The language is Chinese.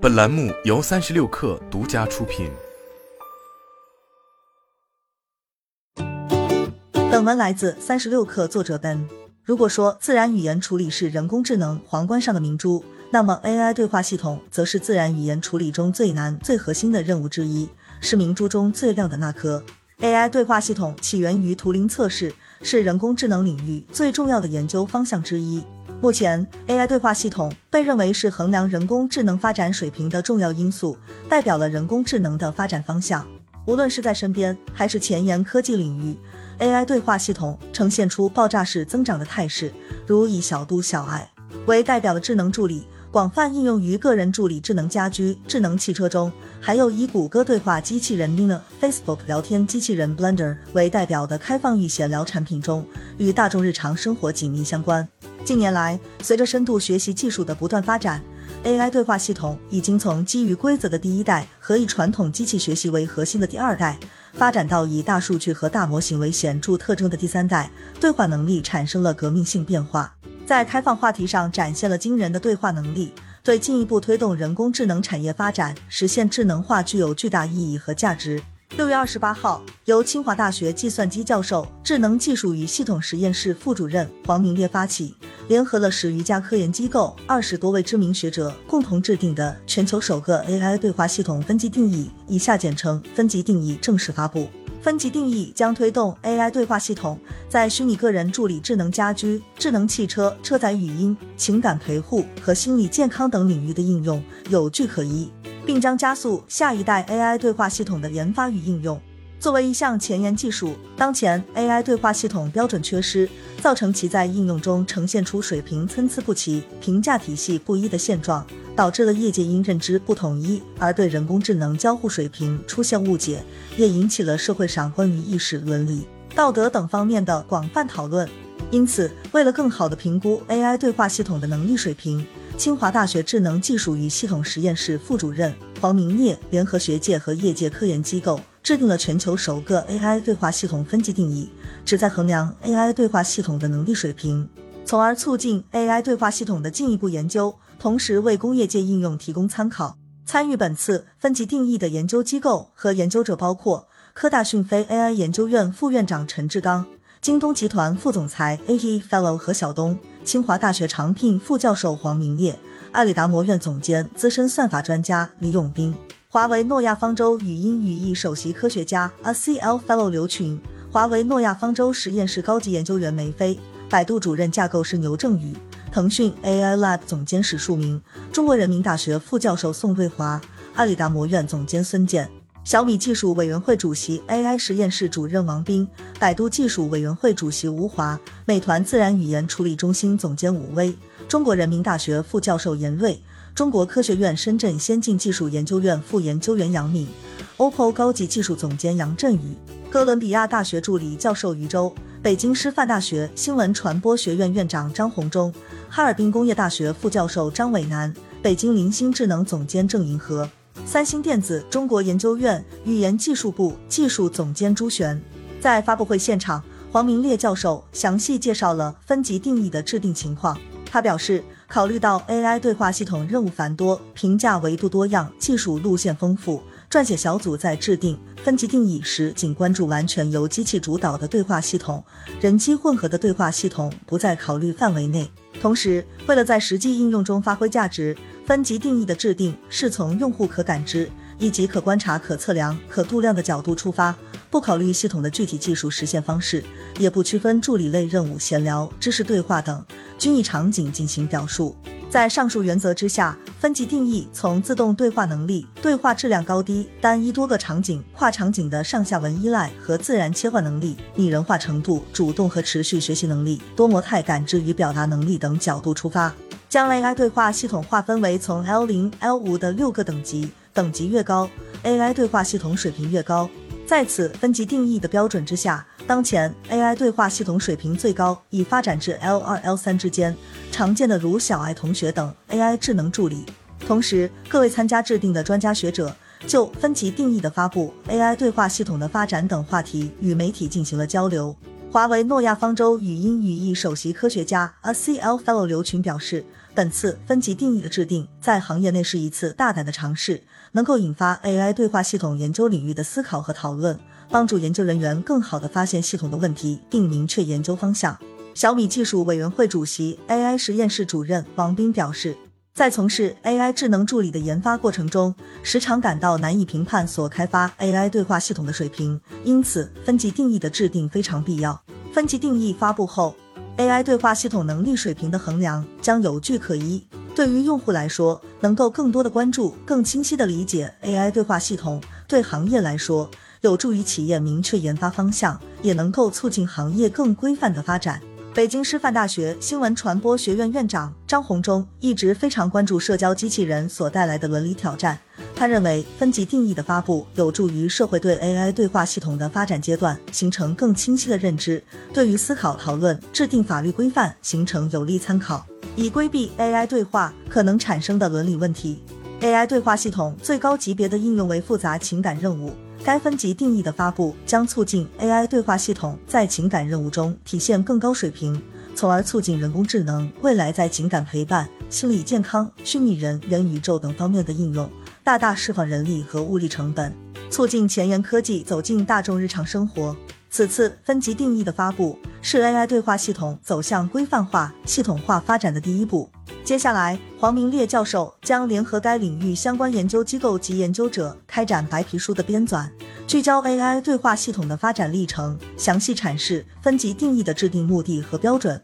本栏目由三十六氪独家出品。本文来自三十六氪，作者 Ben。如果说自然语言处理是人工智能皇冠上的明珠，那么 AI 对话系统则是自然语言处理中最难、最核心的任务之一，是明珠中最亮的那颗。AI 对话系统起源于图灵测试，是人工智能领域最重要的研究方向之一。目前，AI 对话系统被认为是衡量人工智能发展水平的重要因素，代表了人工智能的发展方向。无论是在身边还是前沿科技领域，AI 对话系统呈现出爆炸式增长的态势。如以小度小爱为代表的智能助理。广泛应用于个人助理、智能家居、智能汽车中，还有以谷歌对话机器人 Nina、Facebook 聊天机器人 Blender 为代表的开放域闲聊产品中，与大众日常生活紧密相关。近年来，随着深度学习技术的不断发展，AI 对话系统已经从基于规则的第一代和以传统机器学习为核心的第二代，发展到以大数据和大模型为显著特征的第三代，对话能力产生了革命性变化。在开放话题上展现了惊人的对话能力，对进一步推动人工智能产业发展、实现智能化具有巨大意义和价值。六月二十八号，由清华大学计算机教授、智能技术与系统实验室副主任黄明烈发起，联合了十余家科研机构、二十多位知名学者共同制定的全球首个 AI 对话系统分级定义（以下简称分级定义）正式发布。分级定义将推动 AI 对话系统在虚拟个人助理、智能家居、智能汽车、车载语音、情感陪护和心理健康等领域的应用有据可依，并将加速下一代 AI 对话系统的研发与应用。作为一项前沿技术，当前 AI 对话系统标准缺失，造成其在应用中呈现出水平参差不齐、评价体系不一的现状，导致了业界因认知不统一而对人工智能交互水平出现误解，也引起了社会上关于意识、伦理、道德等方面的广泛讨论。因此，为了更好地评估 AI 对话系统的能力水平，清华大学智能技术与系统实验室副主任黄明烈联合学界和业界科研机构。制定了全球首个 AI 对话系统分级定义，旨在衡量 AI 对话系统的能力水平，从而促进 AI 对话系统的进一步研究，同时为工业界应用提供参考。参与本次分级定义的研究机构和研究者包括科大讯飞 AI 研究院副院长陈志刚、京东集团副总裁 AE Fellow 何晓东、清华大学常聘副教授黄明烈、阿里达摩院总监资深算法专家李永斌。华为诺亚方舟语音语义首席科学家 ACL Fellow 刘群，华为诺亚方舟实验室高级研究员梅飞，百度主任架构师牛正宇，腾讯 AI Lab 总监史树明，中国人民大学副教授宋瑞华，阿里达摩院总监孙健，小米技术委员会主席 AI 实验室主任王斌，百度技术委员会主席吴华，美团自然语言处理中心总监武威，中国人民大学副教授严瑞。中国科学院深圳先进技术研究院副研究员杨敏，OPPO 高级技术总监杨振宇，哥伦比亚大学助理教授于周，北京师范大学新闻传播学院院长张宏忠，哈尔滨工业大学副教授张伟南，北京灵星智能总监郑银河，三星电子中国研究院语言技术部技术总监朱璇。在发布会现场，黄明烈教授详细介绍了分级定义的制定情况。他表示。考虑到 AI 对话系统任务繁多、评价维度多样、技术路线丰富，撰写小组在制定分级定义时，仅关注完全由机器主导的对话系统，人机混合的对话系统不在考虑范围内。同时，为了在实际应用中发挥价值，分级定义的制定是从用户可感知以及可观察、可测量、可度量的角度出发，不考虑系统的具体技术实现方式，也不区分助理类任务、闲聊、知识对话等。均以场景进行表述。在上述原则之下，分级定义从自动对话能力、对话质量高低、单一多个场景、跨场景的上下文依赖和自然切换能力、拟人化程度、主动和持续学习能力、多模态感知与表达能力等角度出发，将 AI 对话系统划分为从 L 零、L 五的六个等级，等级越高，AI 对话系统水平越高。在此分级定义的标准之下。当前 AI 对话系统水平最高，已发展至 L 二、L 三之间，常见的如小爱同学等 AI 智能助理。同时，各位参加制定的专家学者就分级定义的发布、AI 对话系统的发展等话题与媒体进行了交流。华为诺亚方舟语音语义首席科学家 ACL Fellow 刘群表示。本次分级定义的制定，在行业内是一次大胆的尝试，能够引发 AI 对话系统研究领域的思考和讨论，帮助研究人员更好地发现系统的问题，并明确研究方向。小米技术委员会主席、AI 实验室主任王斌表示，在从事 AI 智能助理的研发过程中，时常感到难以评判所开发 AI 对话系统的水平，因此分级定义的制定非常必要。分级定义发布后。AI 对话系统能力水平的衡量将有据可依，对于用户来说，能够更多的关注、更清晰的理解 AI 对话系统；对行业来说，有助于企业明确研发方向，也能够促进行业更规范的发展。北京师范大学新闻传播学院院长张宏忠一直非常关注社交机器人所带来的伦理挑战。他认为，分级定义的发布有助于社会对 AI 对话系统的发展阶段形成更清晰的认知，对于思考、讨论、制定法律规范形成有力参考，以规避 AI 对话可能产生的伦理问题。AI 对话系统最高级别的应用为复杂情感任务，该分级定义的发布将促进 AI 对话系统在情感任务中体现更高水平，从而促进人工智能未来在情感陪伴、心理健康、虚拟人、元宇宙等方面的应用。大大释放人力和物力成本，促进前沿科技走进大众日常生活。此次分级定义的发布，是 AI 对话系统走向规范化、系统化发展的第一步。接下来，黄明烈教授将联合该领域相关研究机构及研究者，开展白皮书的编纂，聚焦 AI 对话系统的发展历程，详细阐释分级定义的制定目的和标准。